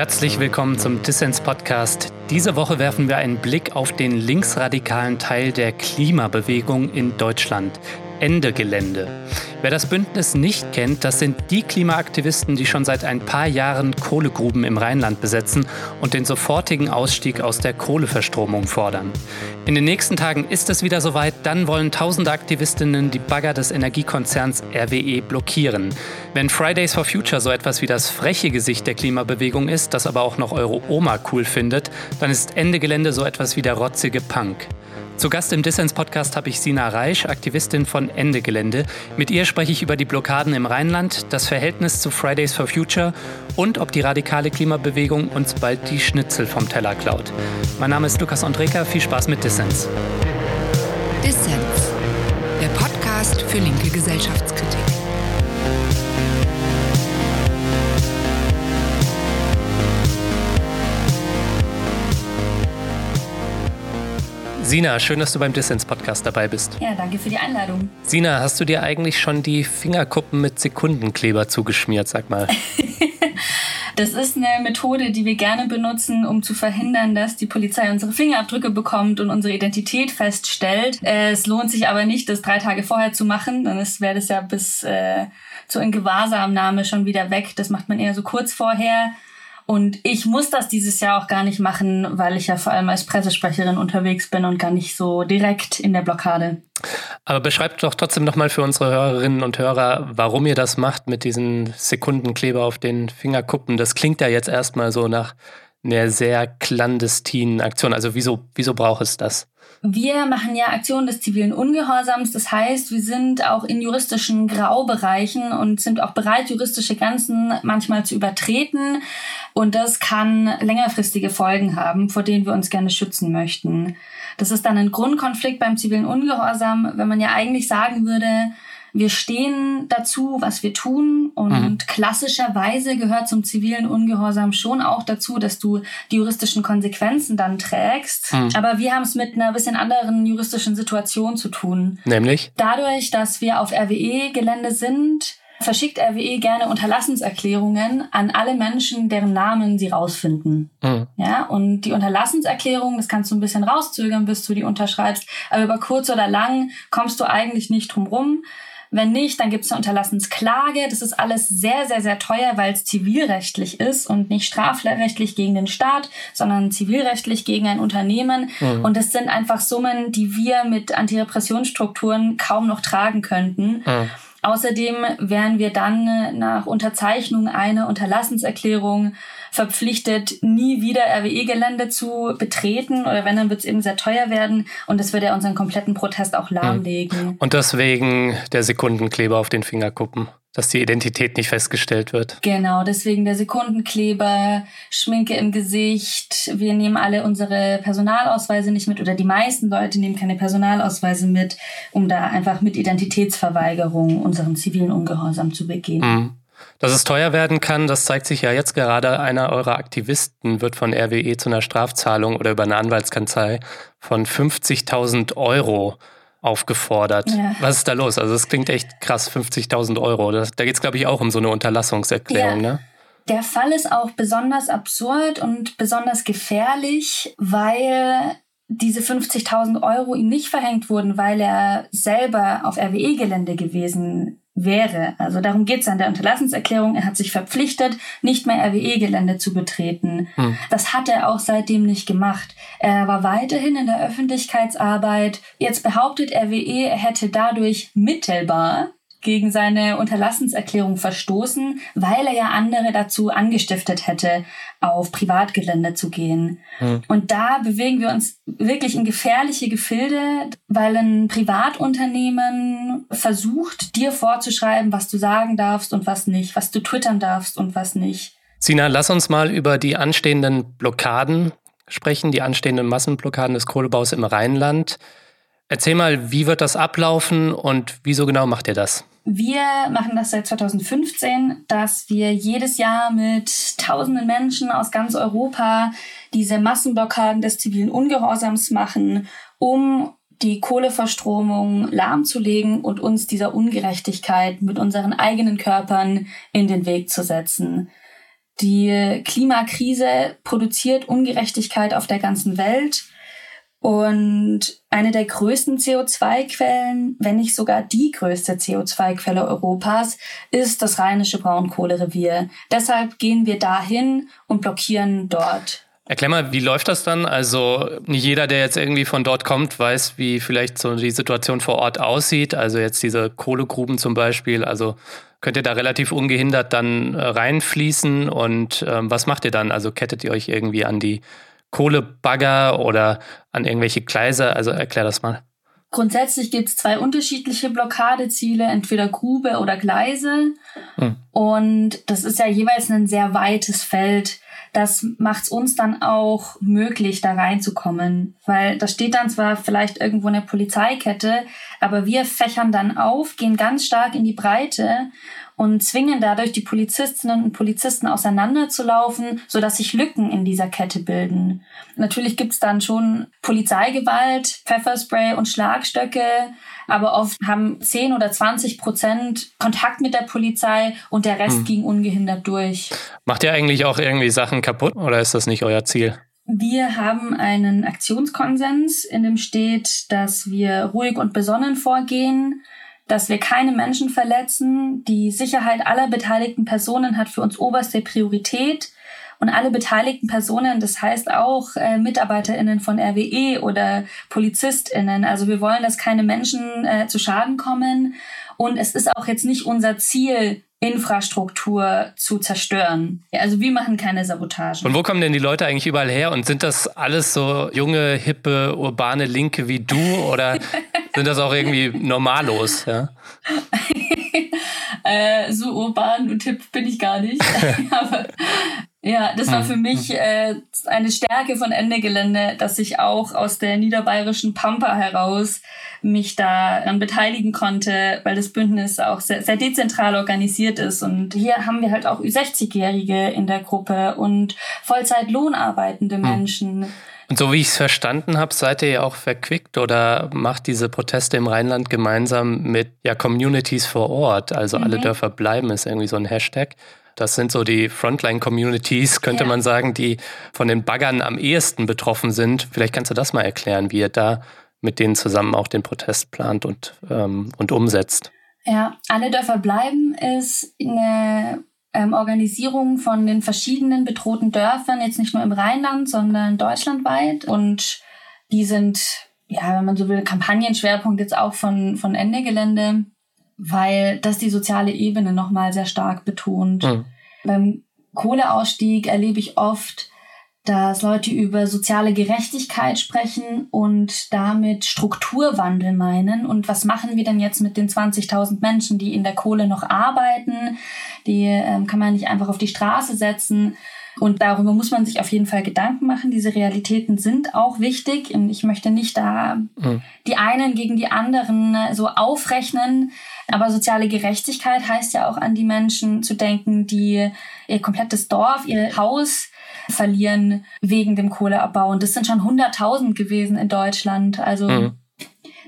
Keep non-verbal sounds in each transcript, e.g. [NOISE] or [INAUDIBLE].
Herzlich willkommen zum Dissens Podcast. Diese Woche werfen wir einen Blick auf den linksradikalen Teil der Klimabewegung in Deutschland. Ende Gelände. Wer das Bündnis nicht kennt, das sind die Klimaaktivisten, die schon seit ein paar Jahren Kohlegruben im Rheinland besetzen und den sofortigen Ausstieg aus der Kohleverstromung fordern. In den nächsten Tagen ist es wieder soweit, dann wollen tausende Aktivistinnen die Bagger des Energiekonzerns RWE blockieren. Wenn Fridays for Future so etwas wie das freche Gesicht der Klimabewegung ist, das aber auch noch eure Oma cool findet, dann ist Ende Gelände so etwas wie der rotzige Punk. Zu Gast im Dissens-Podcast habe ich Sina Reisch, Aktivistin von Ende Gelände. Mit ihr spreche ich über die Blockaden im Rheinland, das Verhältnis zu Fridays for Future und ob die radikale Klimabewegung uns bald die Schnitzel vom Teller klaut. Mein Name ist Lukas Andreka, viel Spaß mit Dissens. Dissens, der Podcast für linke Gesellschaftskritik. Sina, schön, dass du beim Dissens-Podcast dabei bist. Ja, danke für die Einladung. Sina, hast du dir eigentlich schon die Fingerkuppen mit Sekundenkleber zugeschmiert, sag mal? [LAUGHS] Das ist eine Methode, die wir gerne benutzen, um zu verhindern, dass die Polizei unsere Fingerabdrücke bekommt und unsere Identität feststellt. Es lohnt sich aber nicht, das drei Tage vorher zu machen, dann wäre das ja bis äh, zur Ingewahrsamnahme schon wieder weg. Das macht man eher so kurz vorher. Und ich muss das dieses Jahr auch gar nicht machen, weil ich ja vor allem als Pressesprecherin unterwegs bin und gar nicht so direkt in der Blockade. Aber beschreibt doch trotzdem nochmal für unsere Hörerinnen und Hörer, warum ihr das macht mit diesen Sekundenkleber auf den Fingerkuppen. Das klingt ja jetzt erstmal so nach einer sehr clandestinen Aktion. Also wieso, wieso braucht es das? Wir machen ja Aktionen des zivilen Ungehorsams. Das heißt, wir sind auch in juristischen Graubereichen und sind auch bereit, juristische Grenzen manchmal zu übertreten. Und das kann längerfristige Folgen haben, vor denen wir uns gerne schützen möchten. Das ist dann ein Grundkonflikt beim zivilen Ungehorsam, wenn man ja eigentlich sagen würde, wir stehen dazu, was wir tun und mhm. klassischerweise gehört zum zivilen Ungehorsam schon auch dazu, dass du die juristischen Konsequenzen dann trägst. Mhm. Aber wir haben es mit einer bisschen anderen juristischen Situation zu tun. Nämlich? Dadurch, dass wir auf RWE-Gelände sind, verschickt RWE gerne Unterlassenserklärungen an alle Menschen, deren Namen sie rausfinden. Mhm. Ja, und die Unterlassenserklärung, das kannst du ein bisschen rauszögern, bis du die unterschreibst, aber über kurz oder lang kommst du eigentlich nicht drum rum. Wenn nicht, dann gibt es eine Unterlassensklage. Das ist alles sehr, sehr, sehr teuer, weil es zivilrechtlich ist und nicht strafrechtlich gegen den Staat, sondern zivilrechtlich gegen ein Unternehmen. Mhm. Und das sind einfach Summen, die wir mit Antirepressionsstrukturen kaum noch tragen könnten. Mhm. Außerdem wären wir dann nach Unterzeichnung einer Unterlassenserklärung verpflichtet, nie wieder RWE-Gelände zu betreten oder wenn, dann wird es eben sehr teuer werden und das würde ja unseren kompletten Protest auch lahmlegen. Und deswegen der Sekundenkleber auf den Fingerkuppen dass die Identität nicht festgestellt wird. Genau, deswegen der Sekundenkleber, Schminke im Gesicht. Wir nehmen alle unsere Personalausweise nicht mit oder die meisten Leute nehmen keine Personalausweise mit, um da einfach mit Identitätsverweigerung unseren zivilen Ungehorsam zu begehen. Mhm. Dass es teuer werden kann, das zeigt sich ja jetzt gerade. Einer eurer Aktivisten wird von RWE zu einer Strafzahlung oder über eine Anwaltskanzlei von 50.000 Euro aufgefordert. Ja. Was ist da los? Also es klingt echt krass, 50.000 Euro. Das, da geht es, glaube ich, auch um so eine Unterlassungserklärung, ja. ne? Der Fall ist auch besonders absurd und besonders gefährlich, weil diese 50.000 Euro ihm nicht verhängt wurden, weil er selber auf RWE-Gelände gewesen wäre. Also darum geht es an der Unterlassenserklärung. Er hat sich verpflichtet, nicht mehr RWE-Gelände zu betreten. Hm. Das hat er auch seitdem nicht gemacht. Er war weiterhin in der Öffentlichkeitsarbeit. Jetzt behauptet RWE, er hätte dadurch mittelbar gegen seine Unterlassenserklärung verstoßen, weil er ja andere dazu angestiftet hätte, auf Privatgelände zu gehen. Hm. Und da bewegen wir uns wirklich in gefährliche Gefilde, weil ein Privatunternehmen versucht, dir vorzuschreiben, was du sagen darfst und was nicht, was du twittern darfst und was nicht. Sina, lass uns mal über die anstehenden Blockaden sprechen, die anstehenden Massenblockaden des Kohlebaus im Rheinland. Erzähl mal, wie wird das ablaufen und wieso genau macht ihr das? Wir machen das seit 2015, dass wir jedes Jahr mit tausenden Menschen aus ganz Europa diese Massenblockaden des zivilen Ungehorsams machen, um die Kohleverstromung lahmzulegen und uns dieser Ungerechtigkeit mit unseren eigenen Körpern in den Weg zu setzen. Die Klimakrise produziert Ungerechtigkeit auf der ganzen Welt. Und eine der größten CO2-Quellen, wenn nicht sogar die größte CO2-Quelle Europas, ist das rheinische Braunkohlerevier. Deshalb gehen wir dahin und blockieren dort. Erklär mal, wie läuft das dann? Also nicht jeder, der jetzt irgendwie von dort kommt, weiß, wie vielleicht so die Situation vor Ort aussieht. Also jetzt diese Kohlegruben zum Beispiel. Also könnt ihr da relativ ungehindert dann äh, reinfließen und ähm, was macht ihr dann? Also kettet ihr euch irgendwie an die Kohlebagger oder an irgendwelche Gleise? Also erklär das mal. Grundsätzlich gibt es zwei unterschiedliche Blockadeziele, entweder Grube oder Gleise. Hm. Und das ist ja jeweils ein sehr weites Feld. Das macht es uns dann auch möglich, da reinzukommen. Weil da steht dann zwar vielleicht irgendwo eine Polizeikette, aber wir fächern dann auf, gehen ganz stark in die Breite und zwingen dadurch die Polizistinnen und Polizisten auseinanderzulaufen, sodass sich Lücken in dieser Kette bilden. Natürlich gibt's dann schon Polizeigewalt, Pfefferspray und Schlagstöcke, aber oft haben 10 oder 20 Prozent Kontakt mit der Polizei und der Rest hm. ging ungehindert durch. Macht ihr eigentlich auch irgendwie Sachen kaputt oder ist das nicht euer Ziel? Wir haben einen Aktionskonsens, in dem steht, dass wir ruhig und besonnen vorgehen, dass wir keine Menschen verletzen. Die Sicherheit aller beteiligten Personen hat für uns oberste Priorität. Und alle beteiligten Personen, das heißt auch äh, MitarbeiterInnen von RWE oder PolizistInnen. Also wir wollen, dass keine Menschen äh, zu Schaden kommen. Und es ist auch jetzt nicht unser Ziel, Infrastruktur zu zerstören. Also wir machen keine Sabotage. Und wo kommen denn die Leute eigentlich überall her? Und sind das alles so junge, hippe, urbane Linke wie du oder [LAUGHS] sind das auch irgendwie normallos? Ja? [LAUGHS] äh, so urban und hip bin ich gar nicht. [LAUGHS] Aber ja, das war hm, für mich hm. äh, eine Stärke von Ende Gelände, dass ich auch aus der niederbayerischen Pampa heraus mich daran beteiligen konnte, weil das Bündnis auch sehr, sehr dezentral organisiert ist. Und hier haben wir halt auch 60-Jährige in der Gruppe und Vollzeit-lohnarbeitende hm. Menschen. Und so wie ich es verstanden habe, seid ihr ja auch verquickt oder macht diese Proteste im Rheinland gemeinsam mit ja, Communities vor Ort. Also mhm. alle Dörfer bleiben ist irgendwie so ein Hashtag. Das sind so die Frontline-Communities, könnte ja. man sagen, die von den Baggern am ehesten betroffen sind. Vielleicht kannst du das mal erklären, wie ihr da mit denen zusammen auch den Protest plant und, ähm, und umsetzt. Ja, alle Dörfer bleiben ist eine ähm, Organisierung von den verschiedenen bedrohten Dörfern, jetzt nicht nur im Rheinland, sondern deutschlandweit. Und die sind, ja, wenn man so will, Kampagnenschwerpunkt jetzt auch von, von Ende Gelände weil das die soziale Ebene nochmal sehr stark betont. Mhm. Beim Kohleausstieg erlebe ich oft, dass Leute über soziale Gerechtigkeit sprechen und damit Strukturwandel meinen. Und was machen wir denn jetzt mit den 20.000 Menschen, die in der Kohle noch arbeiten? Die ähm, kann man nicht einfach auf die Straße setzen. Und darüber muss man sich auf jeden Fall Gedanken machen. Diese Realitäten sind auch wichtig. Und ich möchte nicht da mhm. die einen gegen die anderen so aufrechnen. Aber soziale Gerechtigkeit heißt ja auch an die Menschen zu denken, die ihr komplettes Dorf, ihr Haus verlieren wegen dem Kohleabbau. Und das sind schon 100.000 gewesen in Deutschland. Also mhm.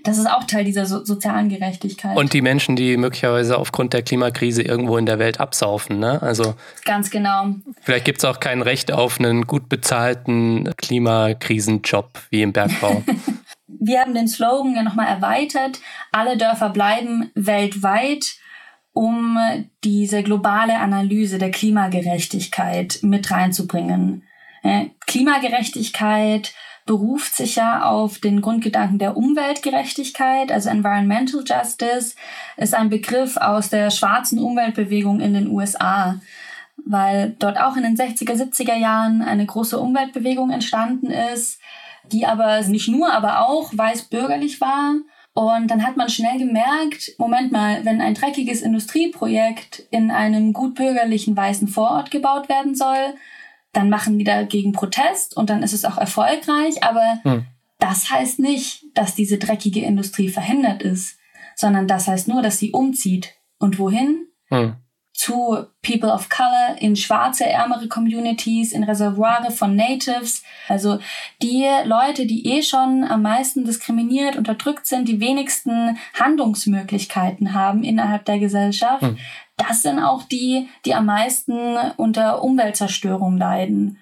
das ist auch Teil dieser so sozialen Gerechtigkeit. Und die Menschen, die möglicherweise aufgrund der Klimakrise irgendwo in der Welt absaufen. Ne? Also Ganz genau. Vielleicht gibt es auch kein Recht auf einen gut bezahlten Klimakrisenjob wie im Bergbau. [LAUGHS] wir haben den Slogan ja nochmal erweitert. Alle Dörfer bleiben weltweit, um diese globale Analyse der Klimagerechtigkeit mit reinzubringen. Klimagerechtigkeit beruft sich ja auf den Grundgedanken der Umweltgerechtigkeit, also Environmental Justice, ist ein Begriff aus der schwarzen Umweltbewegung in den USA, weil dort auch in den 60er, 70er Jahren eine große Umweltbewegung entstanden ist, die aber nicht nur, aber auch weiß-bürgerlich war. Und dann hat man schnell gemerkt, Moment mal, wenn ein dreckiges Industrieprojekt in einem gut bürgerlichen weißen Vorort gebaut werden soll, dann machen die dagegen Protest und dann ist es auch erfolgreich. Aber hm. das heißt nicht, dass diese dreckige Industrie verhindert ist, sondern das heißt nur, dass sie umzieht. Und wohin? Hm zu People of Color, in schwarze, ärmere Communities, in Reservoire von Natives. Also die Leute, die eh schon am meisten diskriminiert, unterdrückt sind, die wenigsten Handlungsmöglichkeiten haben innerhalb der Gesellschaft. Hm. das sind auch die, die am meisten unter Umweltzerstörung leiden.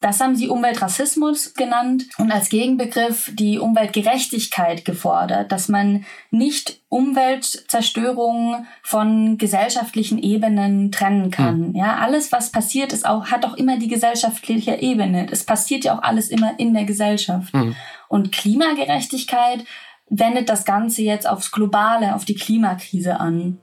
Das haben sie Umweltrassismus genannt und als Gegenbegriff die Umweltgerechtigkeit gefordert, dass man nicht Umweltzerstörung von gesellschaftlichen Ebenen trennen kann. Mhm. Ja, alles, was passiert, ist auch, hat auch immer die gesellschaftliche Ebene. Es passiert ja auch alles immer in der Gesellschaft. Mhm. Und Klimagerechtigkeit wendet das Ganze jetzt aufs Globale, auf die Klimakrise an.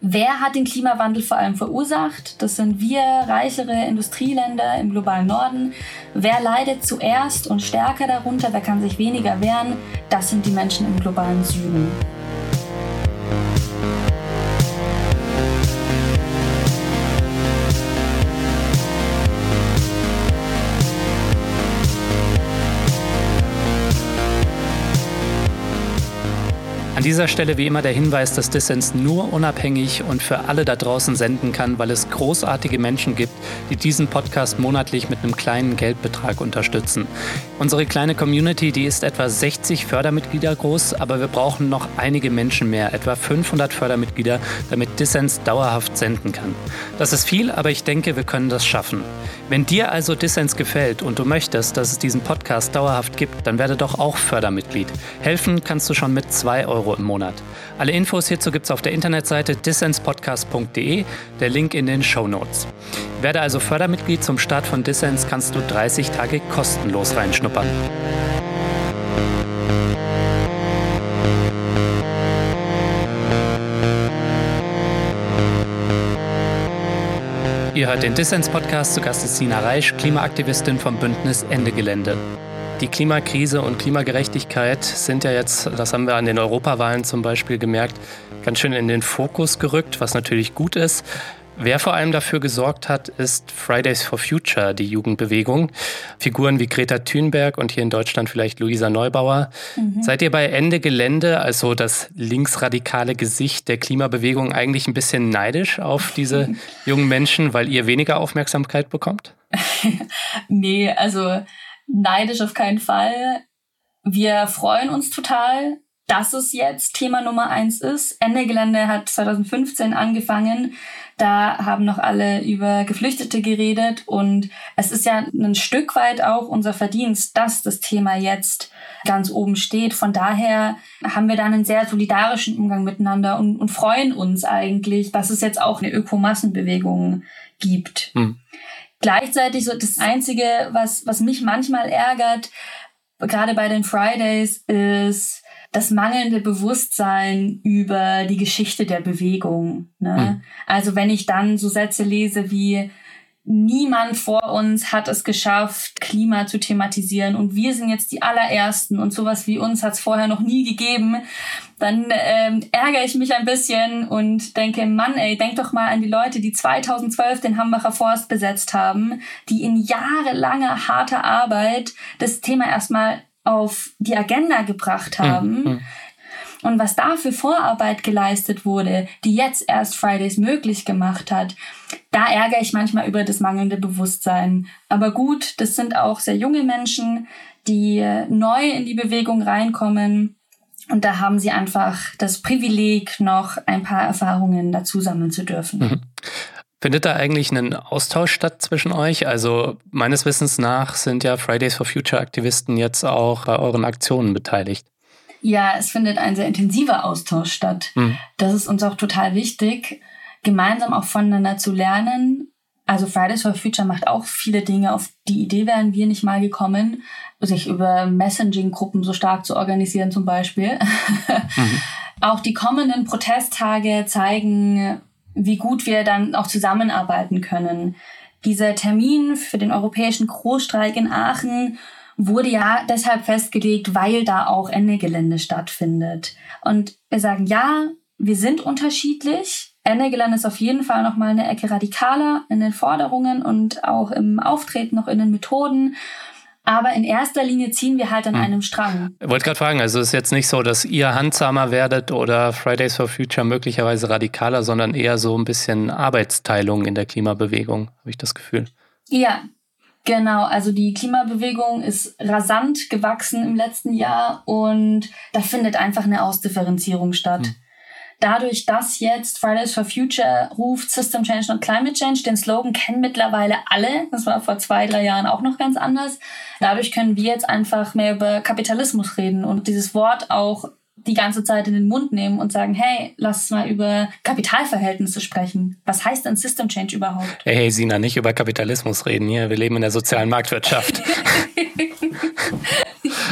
Wer hat den Klimawandel vor allem verursacht? Das sind wir, reichere Industrieländer im globalen Norden. Wer leidet zuerst und stärker darunter? Wer kann sich weniger wehren? Das sind die Menschen im globalen Süden. Dieser Stelle wie immer der Hinweis, dass Dissens nur unabhängig und für alle da draußen senden kann, weil es großartige Menschen gibt, die diesen Podcast monatlich mit einem kleinen Geldbetrag unterstützen. Unsere kleine Community, die ist etwa 60 Fördermitglieder groß, aber wir brauchen noch einige Menschen mehr, etwa 500 Fördermitglieder, damit Dissens dauerhaft senden kann. Das ist viel, aber ich denke, wir können das schaffen. Wenn dir also Dissens gefällt und du möchtest, dass es diesen Podcast dauerhaft gibt, dann werde doch auch Fördermitglied. Helfen kannst du schon mit 2 Euro im Monat. Alle Infos hierzu gibt es auf der Internetseite dissenspodcast.de, der Link in den Show Notes. Werde also Fördermitglied zum Start von Dissens, kannst du 30 Tage kostenlos reinschnuppern. Ihr hört den Dissens-Podcast. Zu Gast ist Sina Reisch, Klimaaktivistin vom Bündnis Ende Gelände. Die Klimakrise und Klimagerechtigkeit sind ja jetzt, das haben wir an den Europawahlen zum Beispiel gemerkt, ganz schön in den Fokus gerückt, was natürlich gut ist. Wer vor allem dafür gesorgt hat, ist Fridays for Future, die Jugendbewegung. Figuren wie Greta Thunberg und hier in Deutschland vielleicht Luisa Neubauer. Mhm. Seid ihr bei Ende Gelände, also das linksradikale Gesicht der Klimabewegung, eigentlich ein bisschen neidisch auf diese [LAUGHS] jungen Menschen, weil ihr weniger Aufmerksamkeit bekommt? [LAUGHS] nee, also neidisch auf keinen Fall. Wir freuen uns total, dass es jetzt Thema Nummer eins ist. Ende Gelände hat 2015 angefangen da haben noch alle über Geflüchtete geredet und es ist ja ein Stück weit auch unser Verdienst, dass das Thema jetzt ganz oben steht. Von daher haben wir dann einen sehr solidarischen Umgang miteinander und, und freuen uns eigentlich, dass es jetzt auch eine Ökomassenbewegung gibt. Hm. Gleichzeitig so das Einzige, was, was mich manchmal ärgert, gerade bei den Fridays, ist, das mangelnde Bewusstsein über die Geschichte der Bewegung. Ne? Mhm. Also wenn ich dann so Sätze lese wie Niemand vor uns hat es geschafft, Klima zu thematisieren und wir sind jetzt die allerersten und sowas wie uns hat es vorher noch nie gegeben, dann ähm, ärgere ich mich ein bisschen und denke, Mann, ey, denk doch mal an die Leute, die 2012 den Hambacher Forst besetzt haben, die in jahrelanger harter Arbeit das Thema erstmal auf die Agenda gebracht haben. Mhm. Und was da für Vorarbeit geleistet wurde, die jetzt erst Fridays möglich gemacht hat, da ärgere ich manchmal über das mangelnde Bewusstsein. Aber gut, das sind auch sehr junge Menschen, die neu in die Bewegung reinkommen. Und da haben sie einfach das Privileg, noch ein paar Erfahrungen dazu sammeln zu dürfen. Mhm. Findet da eigentlich ein Austausch statt zwischen euch? Also meines Wissens nach sind ja Fridays for Future Aktivisten jetzt auch bei euren Aktionen beteiligt. Ja, es findet ein sehr intensiver Austausch statt. Hm. Das ist uns auch total wichtig, gemeinsam auch voneinander zu lernen. Also Fridays for Future macht auch viele Dinge. Auf die Idee wären wir nicht mal gekommen, sich über Messaging-Gruppen so stark zu organisieren zum Beispiel. [LAUGHS] Mhm. Auch die kommenden Protesttage zeigen, wie gut wir dann auch zusammenarbeiten können. Dieser Termin für den europäischen Großstreik in Aachen wurde ja deshalb festgelegt, weil da auch Ende Gelände stattfindet. Und wir sagen, ja, wir sind unterschiedlich. Ende Gelände ist auf jeden Fall noch mal eine Ecke radikaler in den Forderungen und auch im Auftreten, noch in den Methoden. Aber in erster Linie ziehen wir halt an hm. einem Strang. Ich wollte gerade fragen, also es ist jetzt nicht so, dass ihr handsamer werdet oder Fridays for Future möglicherweise radikaler, sondern eher so ein bisschen Arbeitsteilung in der Klimabewegung, habe ich das Gefühl. Ja, Genau, also die Klimabewegung ist rasant gewachsen im letzten Jahr und da findet einfach eine Ausdifferenzierung statt. Hm. dadurch, dass jetzt Fridays for Future ruft System Change und Climate Change, den Slogan kennen mittlerweile alle. Das war vor zwei, drei Jahren auch noch ganz anders. Dadurch können wir jetzt einfach mehr über Kapitalismus reden und dieses Wort auch die ganze Zeit in den Mund nehmen und sagen, hey, lass mal über Kapitalverhältnisse sprechen. Was heißt denn System Change überhaupt? Hey, hey Sina, nicht über Kapitalismus reden hier. Wir leben in der sozialen Marktwirtschaft. [LAUGHS]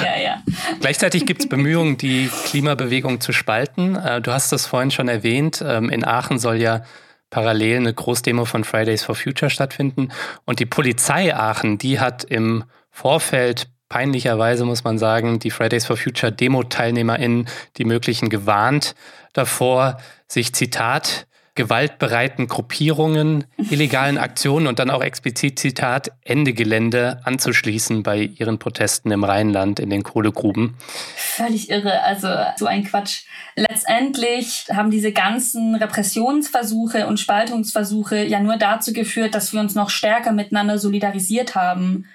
ja, ja. Gleichzeitig gibt es Bemühungen, die Klimabewegung zu spalten. Äh, du hast das vorhin schon erwähnt. Ähm, in Aachen soll ja parallel eine Großdemo von Fridays for Future stattfinden. Und die Polizei Aachen, die hat im Vorfeld peinlicherweise, muss man sagen, die Fridays for Future Demo-TeilnehmerInnen, die möglichen gewarnt davor, sich Zitat gewaltbereiten Gruppierungen, illegalen Aktionen und dann auch explizit Zitat Ende Gelände anzuschließen bei ihren Protesten im Rheinland in den Kohlegruben. Völlig irre, also so ein Quatsch. Letztendlich haben diese ganzen Repressionsversuche und Spaltungsversuche ja nur dazu geführt, dass wir uns noch stärker miteinander solidarisiert haben.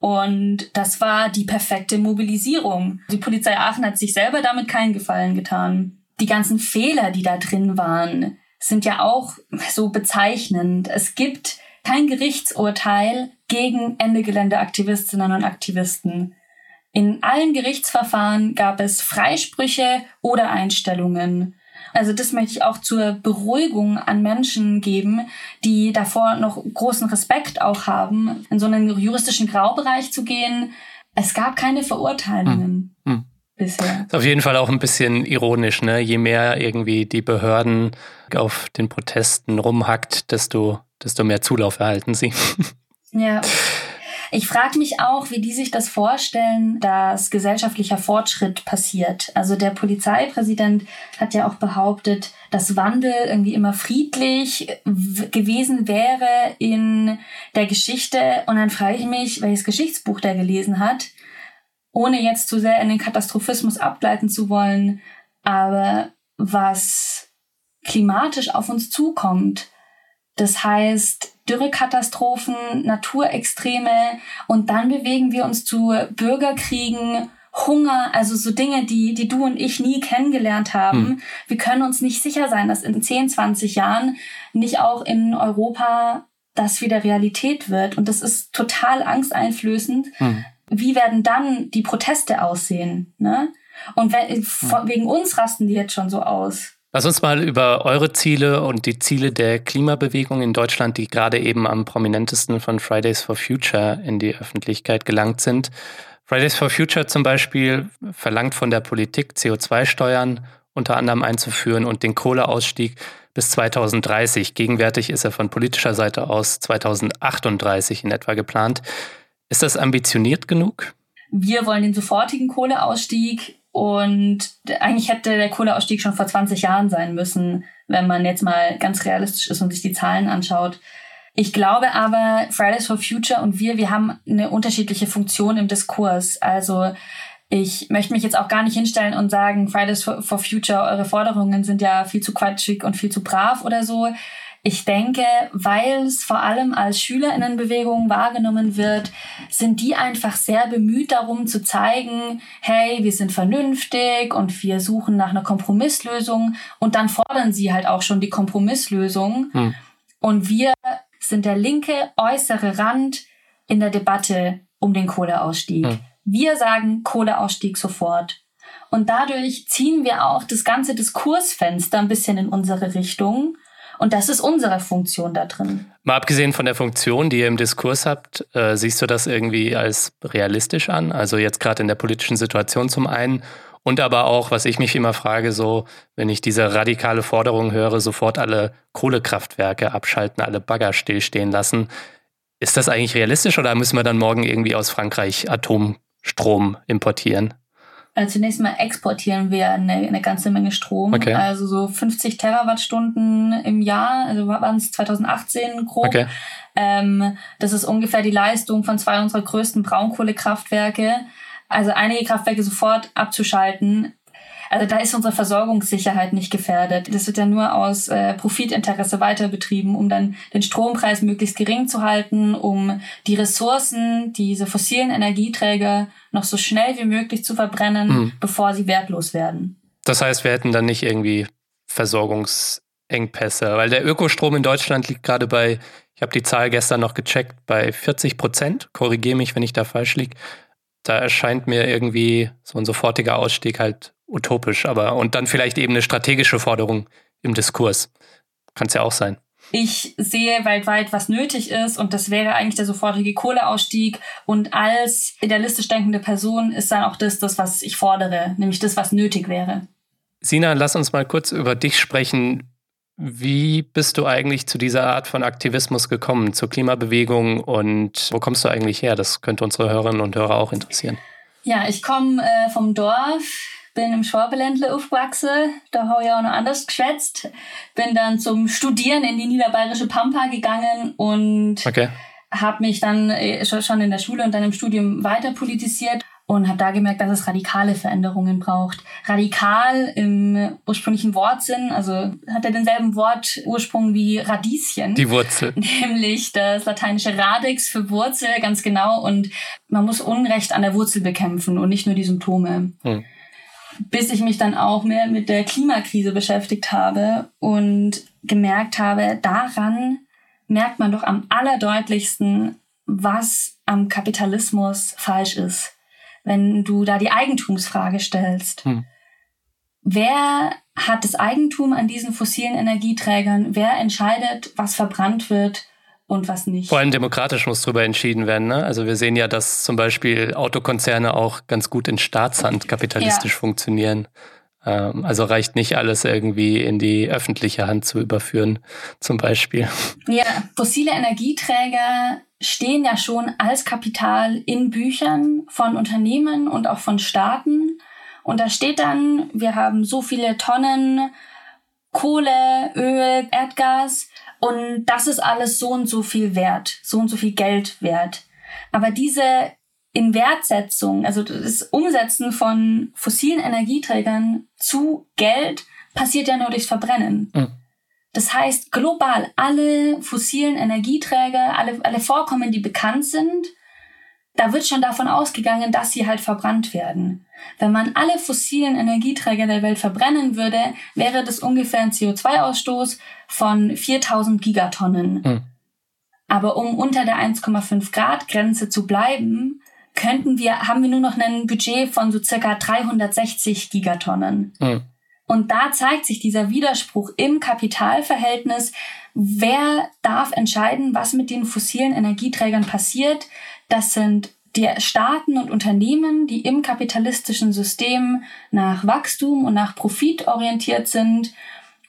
Und das war die perfekte Mobilisierung. Die Polizei Aachen hat sich selber damit keinen Gefallen getan. Die ganzen Fehler, die da drin waren, sind ja auch so bezeichnend. Es gibt kein Gerichtsurteil gegen Ende Gelände Aktivistinnen und Aktivisten. In allen Gerichtsverfahren gab es Freisprüche oder Einstellungen. Also das möchte ich auch zur Beruhigung an Menschen geben, die davor noch großen Respekt auch haben, in so einen juristischen Graubereich zu gehen. Es gab keine Verurteilungen. Hm. Hm. Bisher. Ist auf jeden Fall auch ein bisschen ironisch, ne? Je mehr irgendwie die Behörden auf den Protesten rumhackt, desto, desto mehr Zulauf erhalten sie. Ja. [LAUGHS] Ich frage mich auch, wie die sich das vorstellen, dass gesellschaftlicher Fortschritt passiert. Also der Polizeipräsident hat ja auch behauptet, dass Wandel irgendwie immer friedlich gewesen wäre in der Geschichte. Und dann frage ich mich, welches Geschichtsbuch der gelesen hat, ohne jetzt zu sehr in den Katastrophismus abgleiten zu wollen. Aber was klimatisch auf uns zukommt, das heißt, Dürrekatastrophen, Naturextreme und dann bewegen wir uns zu Bürgerkriegen, Hunger, also so Dinge, die, die du und ich nie kennengelernt haben. Hm. Wir können uns nicht sicher sein, dass in 10, 20 Jahren nicht auch in Europa das wieder Realität wird. Und das ist total angsteinflößend. Hm. Wie werden dann die Proteste aussehen? Ne? Und wenn, hm. wegen uns rasten die jetzt schon so aus. Lass uns mal über eure Ziele und die Ziele der Klimabewegung in Deutschland, die gerade eben am prominentesten von Fridays for Future in die Öffentlichkeit gelangt sind. Fridays for Future zum Beispiel verlangt von der Politik, CO2-Steuern unter anderem einzuführen und den Kohleausstieg bis 2030. Gegenwärtig ist er von politischer Seite aus 2038 in etwa geplant. Ist das ambitioniert genug? Wir wollen den sofortigen Kohleausstieg und eigentlich hätte der Kohleausstieg schon vor 20 Jahren sein müssen, wenn man jetzt mal ganz realistisch ist und sich die Zahlen anschaut. Ich glaube aber, Fridays for Future und wir, wir haben eine unterschiedliche Funktion im Diskurs. Also ich möchte mich jetzt auch gar nicht hinstellen und sagen, Fridays for Future, eure Forderungen sind ja viel zu quatschig und viel zu brav oder so. Ich denke, weil es vor allem als Schülerinnenbewegung wahrgenommen wird, sind die einfach sehr bemüht darum zu zeigen, hey, wir sind vernünftig und wir suchen nach einer Kompromisslösung und dann fordern sie halt auch schon die Kompromisslösung. Hm. Und wir sind der linke äußere Rand in der Debatte um den Kohleausstieg. Hm. Wir sagen Kohleausstieg sofort. Und dadurch ziehen wir auch das ganze Diskursfenster ein bisschen in unsere Richtung und das ist unsere Funktion da drin. Mal abgesehen von der Funktion, die ihr im Diskurs habt, äh, siehst du das irgendwie als realistisch an? Also jetzt gerade in der politischen Situation zum einen und aber auch, was ich mich immer frage, so, wenn ich diese radikale Forderung höre, sofort alle Kohlekraftwerke abschalten, alle Bagger stillstehen lassen. Ist das eigentlich realistisch oder müssen wir dann morgen irgendwie aus Frankreich Atomstrom importieren? Also zunächst mal exportieren wir eine, eine ganze Menge Strom. Okay. Also so 50 Terawattstunden im Jahr, also waren es 2018 grob. Okay. Ähm, das ist ungefähr die Leistung von zwei unserer größten Braunkohlekraftwerke. Also einige Kraftwerke sofort abzuschalten, also da ist unsere Versorgungssicherheit nicht gefährdet. Das wird ja nur aus äh, Profitinteresse weiter betrieben, um dann den Strompreis möglichst gering zu halten, um die Ressourcen, diese fossilen Energieträger noch so schnell wie möglich zu verbrennen, mhm. bevor sie wertlos werden. Das heißt, wir hätten dann nicht irgendwie Versorgungsengpässe? Weil der Ökostrom in Deutschland liegt gerade bei, ich habe die Zahl gestern noch gecheckt, bei 40 Prozent. Korrigiere mich, wenn ich da falsch liege. Da erscheint mir irgendwie so ein sofortiger Ausstieg halt utopisch, aber und dann vielleicht eben eine strategische Forderung im Diskurs. Kann es ja auch sein. Ich sehe weltweit, was nötig ist und das wäre eigentlich der sofortige Kohleausstieg und als idealistisch denkende Person ist dann auch das, das, was ich fordere, nämlich das, was nötig wäre. Sina, lass uns mal kurz über dich sprechen. Wie bist du eigentlich zu dieser Art von Aktivismus gekommen, zur Klimabewegung und wo kommst du eigentlich her? Das könnte unsere Hörerinnen und Hörer auch interessieren. Ja, ich komme äh, vom Dorf bin im Schwabeländle aufgewachsen, da habe ich auch noch anders geschwätzt. Bin dann zum Studieren in die niederbayerische Pampa gegangen und okay. habe mich dann äh, schon in der Schule und dann im Studium weiter politisiert und habe da gemerkt, dass es radikale Veränderungen braucht. Radikal im ursprünglichen Wortsinn, also hat er denselben Wortursprung wie Radieschen. Die Wurzel. [LAUGHS] Nämlich das lateinische Radix für Wurzel, ganz genau. Und man muss Unrecht an der Wurzel bekämpfen und nicht nur die Symptome. Hm bis ich mich dann auch mehr mit der Klimakrise beschäftigt habe und gemerkt habe, daran merkt man doch am allerdeutlichsten, was am Kapitalismus falsch ist, wenn du da die Eigentumsfrage stellst. Hm. Wer hat das Eigentum an diesen fossilen Energieträgern? Wer entscheidet, was verbrannt wird? Und was nicht. Vor allem demokratisch muss darüber entschieden werden. Ne? Also wir sehen ja, dass zum Beispiel Autokonzerne auch ganz gut in Staatshand kapitalistisch ja. funktionieren. Ähm, also reicht nicht alles irgendwie in die öffentliche Hand zu überführen, zum Beispiel. Ja, fossile Energieträger stehen ja schon als Kapital in Büchern von Unternehmen und auch von Staaten. Und da steht dann, wir haben so viele Tonnen Kohle, Öl, Erdgas und das ist alles so und so viel wert, so und so viel Geld wert. Aber diese Inwertsetzung, also das Umsetzen von fossilen Energieträgern zu Geld passiert ja nur durchs Verbrennen. Mhm. Das heißt, global alle fossilen Energieträger, alle, alle Vorkommen, die bekannt sind, da wird schon davon ausgegangen, dass sie halt verbrannt werden. Wenn man alle fossilen Energieträger der Welt verbrennen würde, wäre das ungefähr ein CO2-Ausstoß von 4000 Gigatonnen. Mhm. Aber um unter der 1,5 Grad Grenze zu bleiben, könnten wir, haben wir nur noch ein Budget von so circa 360 Gigatonnen. Mhm. Und da zeigt sich dieser Widerspruch im Kapitalverhältnis. Wer darf entscheiden, was mit den fossilen Energieträgern passiert? Das sind die Staaten und Unternehmen, die im kapitalistischen System nach Wachstum und nach Profit orientiert sind.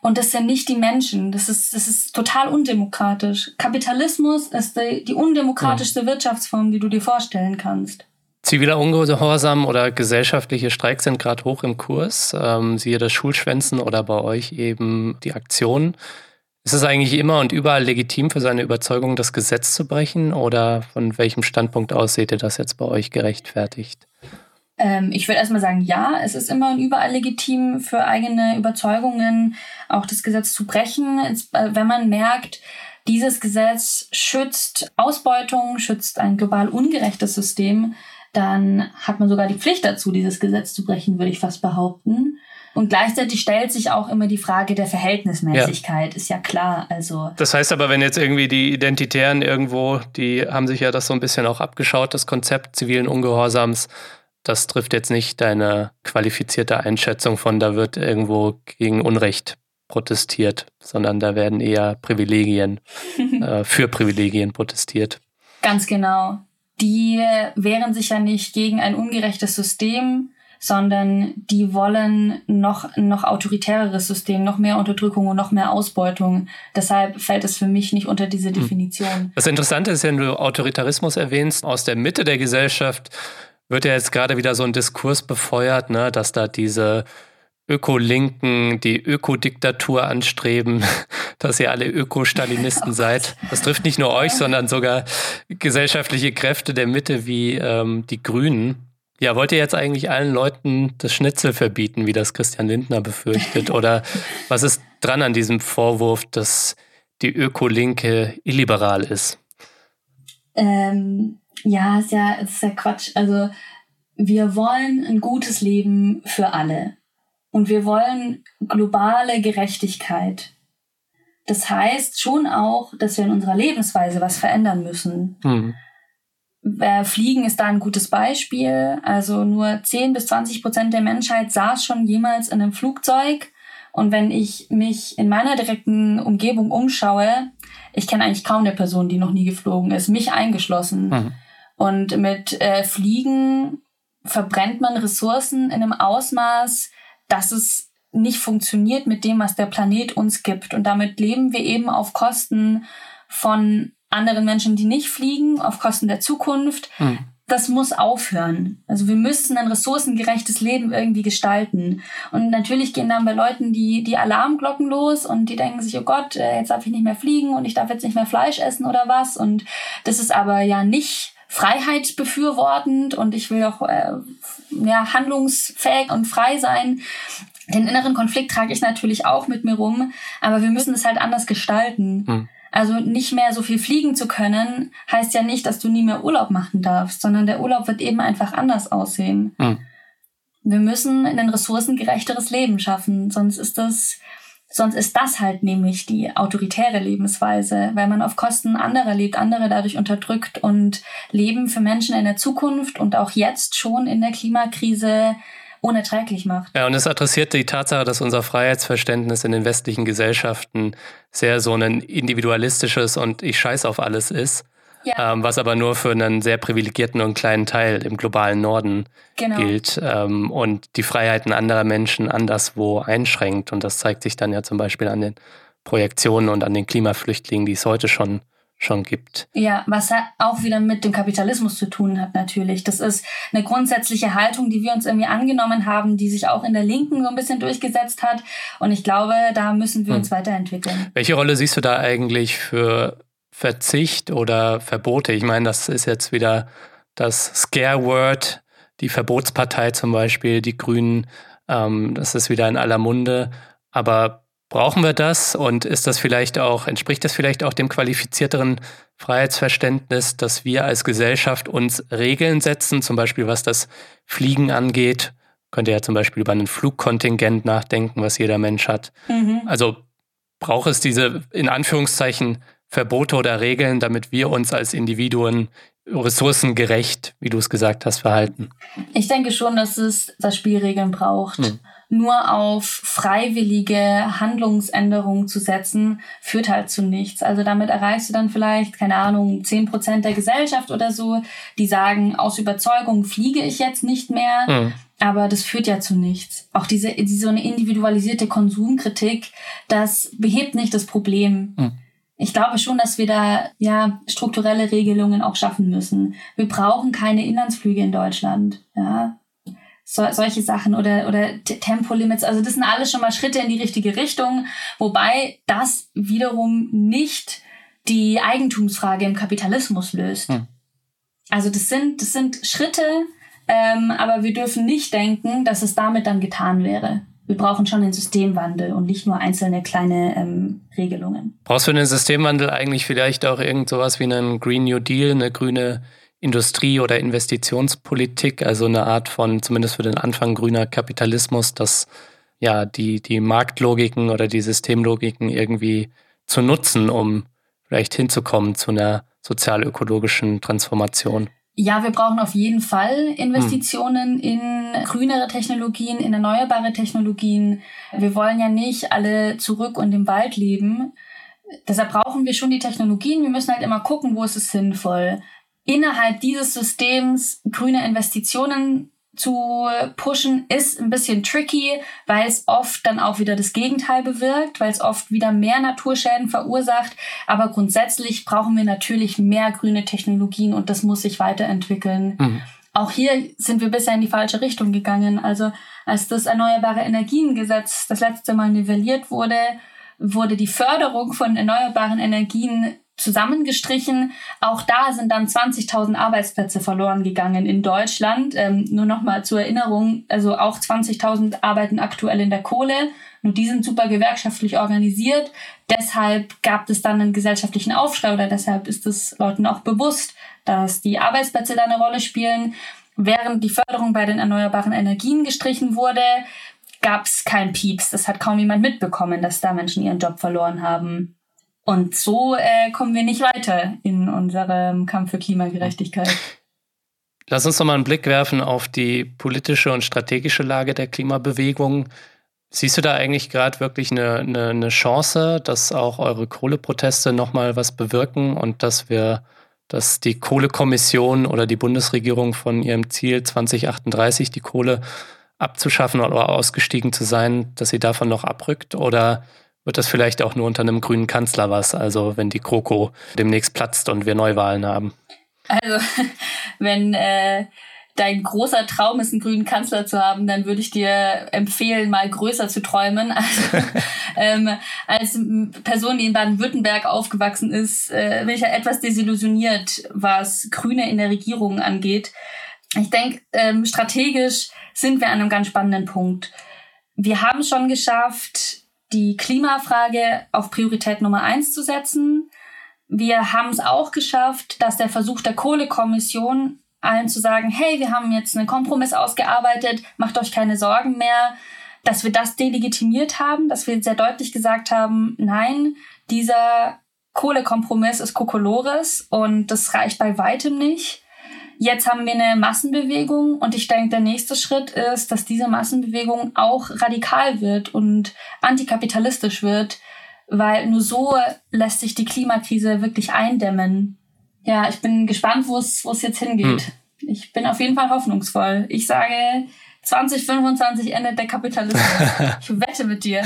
Und das sind nicht die Menschen. Das ist, das ist total undemokratisch. Kapitalismus ist die, die undemokratischste ja. Wirtschaftsform, die du dir vorstellen kannst. Ziviler Ungehorsam oder gesellschaftliche Streiks sind gerade hoch im Kurs. Ähm, siehe das Schulschwänzen oder bei euch eben die Aktionen. Ist es eigentlich immer und überall legitim für seine Überzeugung, das Gesetz zu brechen? Oder von welchem Standpunkt aus seht ihr das jetzt bei euch gerechtfertigt? Ähm, ich würde erstmal sagen, ja, es ist immer und überall legitim für eigene Überzeugungen auch das Gesetz zu brechen. Äh, wenn man merkt, dieses Gesetz schützt Ausbeutung, schützt ein global ungerechtes System, dann hat man sogar die Pflicht dazu, dieses Gesetz zu brechen, würde ich fast behaupten. Und gleichzeitig stellt sich auch immer die Frage der Verhältnismäßigkeit, ja. ist ja klar. Also das heißt aber, wenn jetzt irgendwie die Identitären irgendwo, die haben sich ja das so ein bisschen auch abgeschaut, das Konzept zivilen Ungehorsams, das trifft jetzt nicht deine qualifizierte Einschätzung von, da wird irgendwo gegen Unrecht protestiert, sondern da werden eher Privilegien [LAUGHS] äh, für Privilegien protestiert. Ganz genau. Die wehren sich ja nicht gegen ein ungerechtes System, sondern die wollen noch, noch autoritäreres System, noch mehr Unterdrückung und noch mehr Ausbeutung. Deshalb fällt es für mich nicht unter diese hm. Definition. Das Interessante ist, wenn du Autoritarismus erwähnst, aus der Mitte der Gesellschaft wird ja jetzt gerade wieder so ein Diskurs befeuert, ne, dass da diese Ökolinken die Ökodiktatur anstreben, [LAUGHS] dass ihr alle Öko-Stalinisten [LAUGHS] seid. Das trifft nicht nur euch, sondern sogar gesellschaftliche Kräfte der Mitte wie ähm, die Grünen. Ja, wollt ihr jetzt eigentlich allen Leuten das Schnitzel verbieten, wie das Christian Lindner befürchtet? [LAUGHS] Oder was ist dran an diesem Vorwurf, dass die Ökolinke illiberal ist? Ähm, ja, ist ja, ist ja Quatsch. Also wir wollen ein gutes Leben für alle. Und wir wollen globale Gerechtigkeit. Das heißt schon auch, dass wir in unserer Lebensweise was verändern müssen. Mhm. Fliegen ist da ein gutes Beispiel. Also nur 10 bis 20 Prozent der Menschheit saß schon jemals in einem Flugzeug. Und wenn ich mich in meiner direkten Umgebung umschaue, ich kenne eigentlich kaum eine Person, die noch nie geflogen ist, mich eingeschlossen. Mhm. Und mit äh, Fliegen verbrennt man Ressourcen in einem Ausmaß, dass es nicht funktioniert mit dem, was der Planet uns gibt. Und damit leben wir eben auf Kosten von anderen Menschen, die nicht fliegen, auf Kosten der Zukunft. Hm. Das muss aufhören. Also wir müssen ein ressourcengerechtes Leben irgendwie gestalten. Und natürlich gehen dann bei Leuten die, die Alarmglocken los und die denken sich, oh Gott, äh, jetzt darf ich nicht mehr fliegen und ich darf jetzt nicht mehr Fleisch essen oder was. Und das ist aber ja nicht Freiheit befürwortend und ich will auch äh, ja, handlungsfähig und frei sein. Den inneren Konflikt trage ich natürlich auch mit mir rum, aber wir müssen es halt anders gestalten. Mhm. Also nicht mehr so viel fliegen zu können, heißt ja nicht, dass du nie mehr Urlaub machen darfst, sondern der Urlaub wird eben einfach anders aussehen. Mhm. Wir müssen ein ressourcengerechteres Leben schaffen, sonst ist das Sonst ist das halt nämlich die autoritäre Lebensweise, weil man auf Kosten anderer lebt, andere dadurch unterdrückt und Leben für Menschen in der Zukunft und auch jetzt schon in der Klimakrise unerträglich macht. Ja, und es adressiert die Tatsache, dass unser Freiheitsverständnis in den westlichen Gesellschaften sehr so ein individualistisches und ich scheiß auf alles ist. Ja. Ähm, was aber nur für einen sehr privilegierten und kleinen Teil im globalen Norden genau. gilt ähm, und die Freiheiten anderer Menschen anderswo einschränkt. Und das zeigt sich dann ja zum Beispiel an den Projektionen und an den Klimaflüchtlingen, die es heute schon schon gibt. Ja, was auch wieder mit dem Kapitalismus zu tun hat natürlich. Das ist eine grundsätzliche Haltung, die wir uns irgendwie angenommen haben, die sich auch in der Linken so ein bisschen durchgesetzt hat. Und ich glaube, da müssen wir hm. uns weiterentwickeln. Welche Rolle siehst du da eigentlich für Verzicht oder Verbote. Ich meine, das ist jetzt wieder das Scare-Word, die Verbotspartei zum Beispiel, die Grünen, ähm, das ist wieder in aller Munde. Aber brauchen wir das und ist das vielleicht auch, entspricht das vielleicht auch dem qualifizierteren Freiheitsverständnis, dass wir als Gesellschaft uns Regeln setzen, zum Beispiel was das Fliegen angeht? Könnt ihr ja zum Beispiel über ein Flugkontingent nachdenken, was jeder Mensch hat. Mhm. Also braucht es diese in Anführungszeichen Verbote oder Regeln, damit wir uns als Individuen ressourcengerecht, wie du es gesagt hast, verhalten? Ich denke schon, dass es da Spielregeln braucht. Hm. Nur auf freiwillige Handlungsänderungen zu setzen, führt halt zu nichts. Also damit erreichst du dann vielleicht, keine Ahnung, zehn Prozent der Gesellschaft oder so, die sagen, aus Überzeugung fliege ich jetzt nicht mehr. Hm. Aber das führt ja zu nichts. Auch diese, diese so eine individualisierte Konsumkritik, das behebt nicht das Problem. Hm ich glaube schon, dass wir da ja strukturelle Regelungen auch schaffen müssen. Wir brauchen keine Inlandsflüge in Deutschland. Ja, so, solche Sachen oder, oder Tempolimits. Also das sind alles schon mal Schritte in die richtige Richtung, wobei das wiederum nicht die Eigentumsfrage im Kapitalismus löst. Hm. Also das sind, das sind Schritte, ähm, aber wir dürfen nicht denken, dass es damit dann getan wäre wir brauchen schon einen Systemwandel und nicht nur einzelne kleine ähm, Regelungen. Brauchst du den Systemwandel eigentlich vielleicht auch irgend sowas wie einen Green New Deal, eine grüne Industrie- oder Investitionspolitik, also eine Art von, zumindest für den Anfang, grüner Kapitalismus, dass ja die, die Marktlogiken oder die Systemlogiken irgendwie zu nutzen, um vielleicht hinzukommen zu einer sozial-ökologischen Transformation? Ja, wir brauchen auf jeden Fall Investitionen hm. in grünere Technologien, in erneuerbare Technologien. Wir wollen ja nicht alle zurück und im Wald leben. Deshalb brauchen wir schon die Technologien. Wir müssen halt immer gucken, wo ist es sinnvoll. Innerhalb dieses Systems grüne Investitionen zu pushen ist ein bisschen tricky, weil es oft dann auch wieder das Gegenteil bewirkt, weil es oft wieder mehr Naturschäden verursacht. Aber grundsätzlich brauchen wir natürlich mehr grüne Technologien und das muss sich weiterentwickeln. Mhm. Auch hier sind wir bisher in die falsche Richtung gegangen. Also als das Erneuerbare Energiengesetz das letzte Mal nivelliert wurde, wurde die Förderung von erneuerbaren Energien zusammengestrichen. Auch da sind dann 20.000 Arbeitsplätze verloren gegangen in Deutschland. Ähm, nur noch mal zur Erinnerung, also auch 20.000 arbeiten aktuell in der Kohle. Nur die sind super gewerkschaftlich organisiert. Deshalb gab es dann einen gesellschaftlichen Aufschrei oder deshalb ist es Leuten auch bewusst, dass die Arbeitsplätze da eine Rolle spielen. Während die Förderung bei den erneuerbaren Energien gestrichen wurde, gab es kein Pieps. Das hat kaum jemand mitbekommen, dass da Menschen ihren Job verloren haben. Und so äh, kommen wir nicht weiter in unserem Kampf für Klimagerechtigkeit. Lass uns noch mal einen Blick werfen auf die politische und strategische Lage der Klimabewegung. Siehst du da eigentlich gerade wirklich eine, eine, eine, Chance, dass auch eure Kohleproteste noch mal was bewirken und dass wir, dass die Kohlekommission oder die Bundesregierung von ihrem Ziel 2038 die Kohle abzuschaffen oder ausgestiegen zu sein, dass sie davon noch abrückt? Oder wird das vielleicht auch nur unter einem grünen Kanzler was, also wenn die Kroko demnächst platzt und wir Neuwahlen haben? Also, [LAUGHS] wenn äh, dein großer Traum ist, einen grünen Kanzler zu haben, dann würde ich dir empfehlen, mal größer zu träumen. [LAUGHS] Also, ähm, als Person, die in Baden-Württemberg aufgewachsen ist, äh, bin ich ja etwas desillusioniert, was Grüne in der Regierung angeht. Ich denke, ähm, strategisch sind wir an einem ganz spannenden Punkt. Wir haben schon geschafft, die Klimafrage auf Priorität Nummer eins zu setzen. Wir haben es auch geschafft, dass der Versuch der Kohlekommission allen zu sagen, hey, wir haben jetzt einen Kompromiss ausgearbeitet, macht euch keine Sorgen mehr, dass wir das delegitimiert haben, dass wir sehr deutlich gesagt haben, nein, dieser Kohlekompromiss ist Kokolores und das reicht bei weitem nicht. Jetzt haben wir eine Massenbewegung und ich denke, der nächste Schritt ist, dass diese Massenbewegung auch radikal wird und antikapitalistisch wird, weil nur so lässt sich die Klimakrise wirklich eindämmen. Ja, ich bin gespannt, wo es wo es jetzt hingeht. Hm. Ich bin auf jeden Fall hoffnungsvoll. Ich sage, 2025 endet der Kapitalismus. [LAUGHS] ich wette mit dir.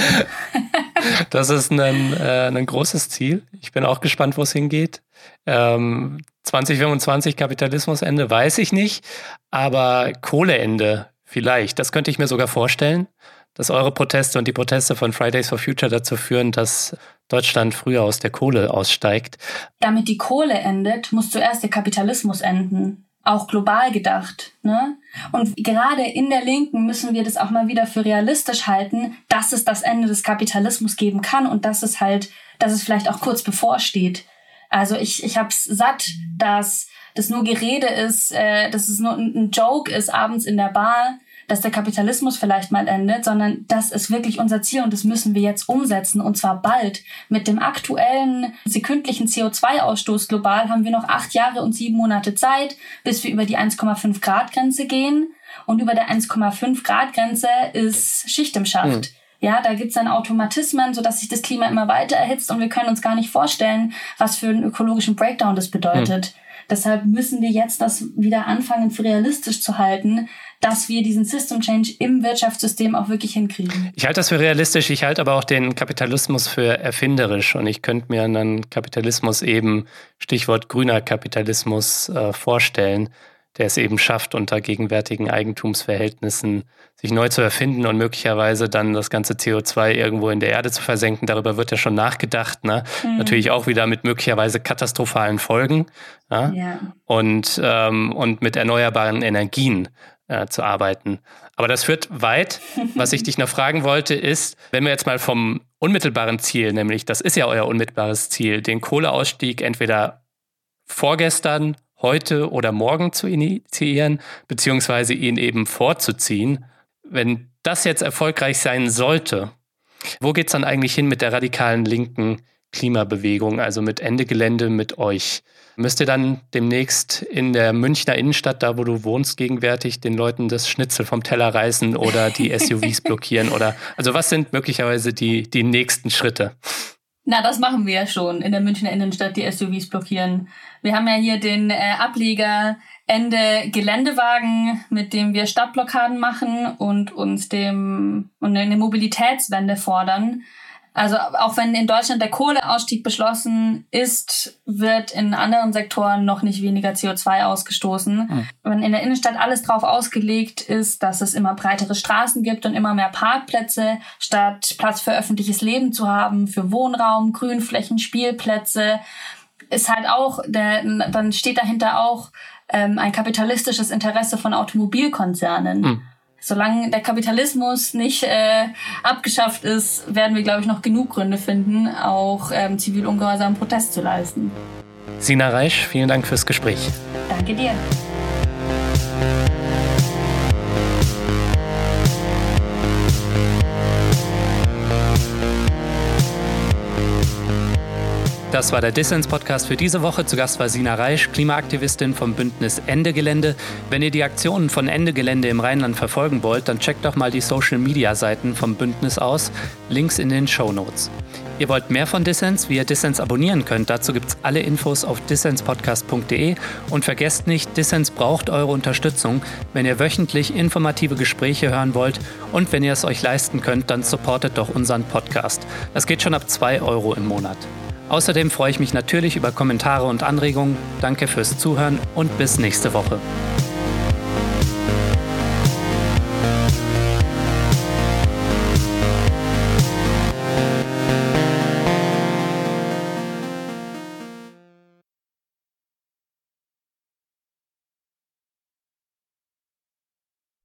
das ist ein, äh, ein großes Ziel. Ich bin auch gespannt, wo es hingeht. Ähm, 2025 Kapitalismusende weiß ich nicht, aber Kohleende vielleicht. Das könnte ich mir sogar vorstellen, dass eure Proteste und die Proteste von Fridays for Future dazu führen, dass Deutschland früher aus der Kohle aussteigt. Damit die Kohle endet, muss zuerst der Kapitalismus enden auch global gedacht. Ne? Und gerade in der Linken müssen wir das auch mal wieder für realistisch halten, dass es das Ende des Kapitalismus geben kann und dass es halt, dass es vielleicht auch kurz bevorsteht. Also ich, ich hab's satt, dass das nur Gerede ist, äh, dass es nur ein, Joke ist abends in der Bar, dass der Kapitalismus vielleicht mal endet, sondern das ist wirklich unser Ziel und das müssen wir jetzt umsetzen und zwar bald. Mit dem aktuellen sekündlichen CO2-Ausstoß global haben wir noch acht Jahre und sieben Monate Zeit, bis wir über die 1,5 Grad Grenze gehen und über der 1,5 Grad Grenze ist Schicht im Schacht. Mhm. Ja, da gibt's dann Automatismen, sodass sich das Klima immer weiter erhitzt und wir können uns gar nicht vorstellen, was für einen ökologischen Breakdown das bedeutet. Mhm. Deshalb müssen wir jetzt das wieder anfangen, für realistisch zu halten, dass wir diesen System Change im Wirtschaftssystem auch wirklich hinkriegen. Ich halte das für realistisch, ich halte aber auch den Kapitalismus für erfinderisch und ich könnte mir einen Kapitalismus eben, Stichwort grüner Kapitalismus, äh, vorstellen, der es eben schafft, unter gegenwärtigen Eigentumsverhältnissen sich neu zu erfinden und möglicherweise dann das ganze CO2 irgendwo in der Erde zu versenken. Darüber wird ja schon nachgedacht. Ne? Mhm. Natürlich auch wieder mit möglicherweise katastrophalen Folgen ja? ja. Und, ähm, und mit erneuerbaren Energien äh, zu arbeiten. Aber das führt weit. [LAUGHS] Was ich dich noch fragen wollte, ist, wenn wir jetzt mal vom unmittelbaren Ziel, nämlich das ist ja euer unmittelbares Ziel, den Kohleausstieg entweder vorgestern, heute oder morgen zu initiieren, beziehungsweise ihn eben vorzuziehen. Wenn das jetzt erfolgreich sein sollte, wo geht es dann eigentlich hin mit der radikalen linken Klimabewegung, also mit Ende Gelände, mit euch? Müsst ihr dann demnächst in der Münchner Innenstadt, da wo du wohnst, gegenwärtig den Leuten das Schnitzel vom Teller reißen oder die [LAUGHS] SUVs blockieren? Oder also was sind möglicherweise die, die nächsten Schritte? Na, das machen wir ja schon in der Münchner Innenstadt, die SUVs blockieren. Wir haben ja hier den äh, Ableger Ende Geländewagen, mit dem wir Stadtblockaden machen und uns dem und eine Mobilitätswende fordern. Also auch wenn in Deutschland der Kohleausstieg beschlossen ist, wird in anderen Sektoren noch nicht weniger CO2 ausgestoßen. Mhm. Wenn in der Innenstadt alles drauf ausgelegt ist, dass es immer breitere Straßen gibt und immer mehr Parkplätze, statt Platz für öffentliches Leben zu haben, für Wohnraum, Grünflächen, Spielplätze, ist halt auch, der, dann steht dahinter auch ähm, ein kapitalistisches Interesse von Automobilkonzernen. Mhm solange der Kapitalismus nicht äh, abgeschafft ist, werden wir, glaube ich, noch genug Gründe finden, auch ähm, zivilungehorsamen Protest zu leisten. Sina Reisch, vielen Dank fürs Gespräch. Danke dir. Das war der Dissens-Podcast für diese Woche. Zu Gast war Sina Reisch, Klimaaktivistin vom Bündnis Ende Gelände. Wenn ihr die Aktionen von Ende Gelände im Rheinland verfolgen wollt, dann checkt doch mal die Social-Media-Seiten vom Bündnis aus. Links in den Show Notes. Ihr wollt mehr von Dissens, wie ihr Dissens abonnieren könnt. Dazu gibt es alle Infos auf dissenspodcast.de. Und vergesst nicht, Dissens braucht eure Unterstützung. Wenn ihr wöchentlich informative Gespräche hören wollt und wenn ihr es euch leisten könnt, dann supportet doch unseren Podcast. Das geht schon ab 2 Euro im Monat. Außerdem freue ich mich natürlich über Kommentare und Anregungen. Danke fürs Zuhören und bis nächste Woche.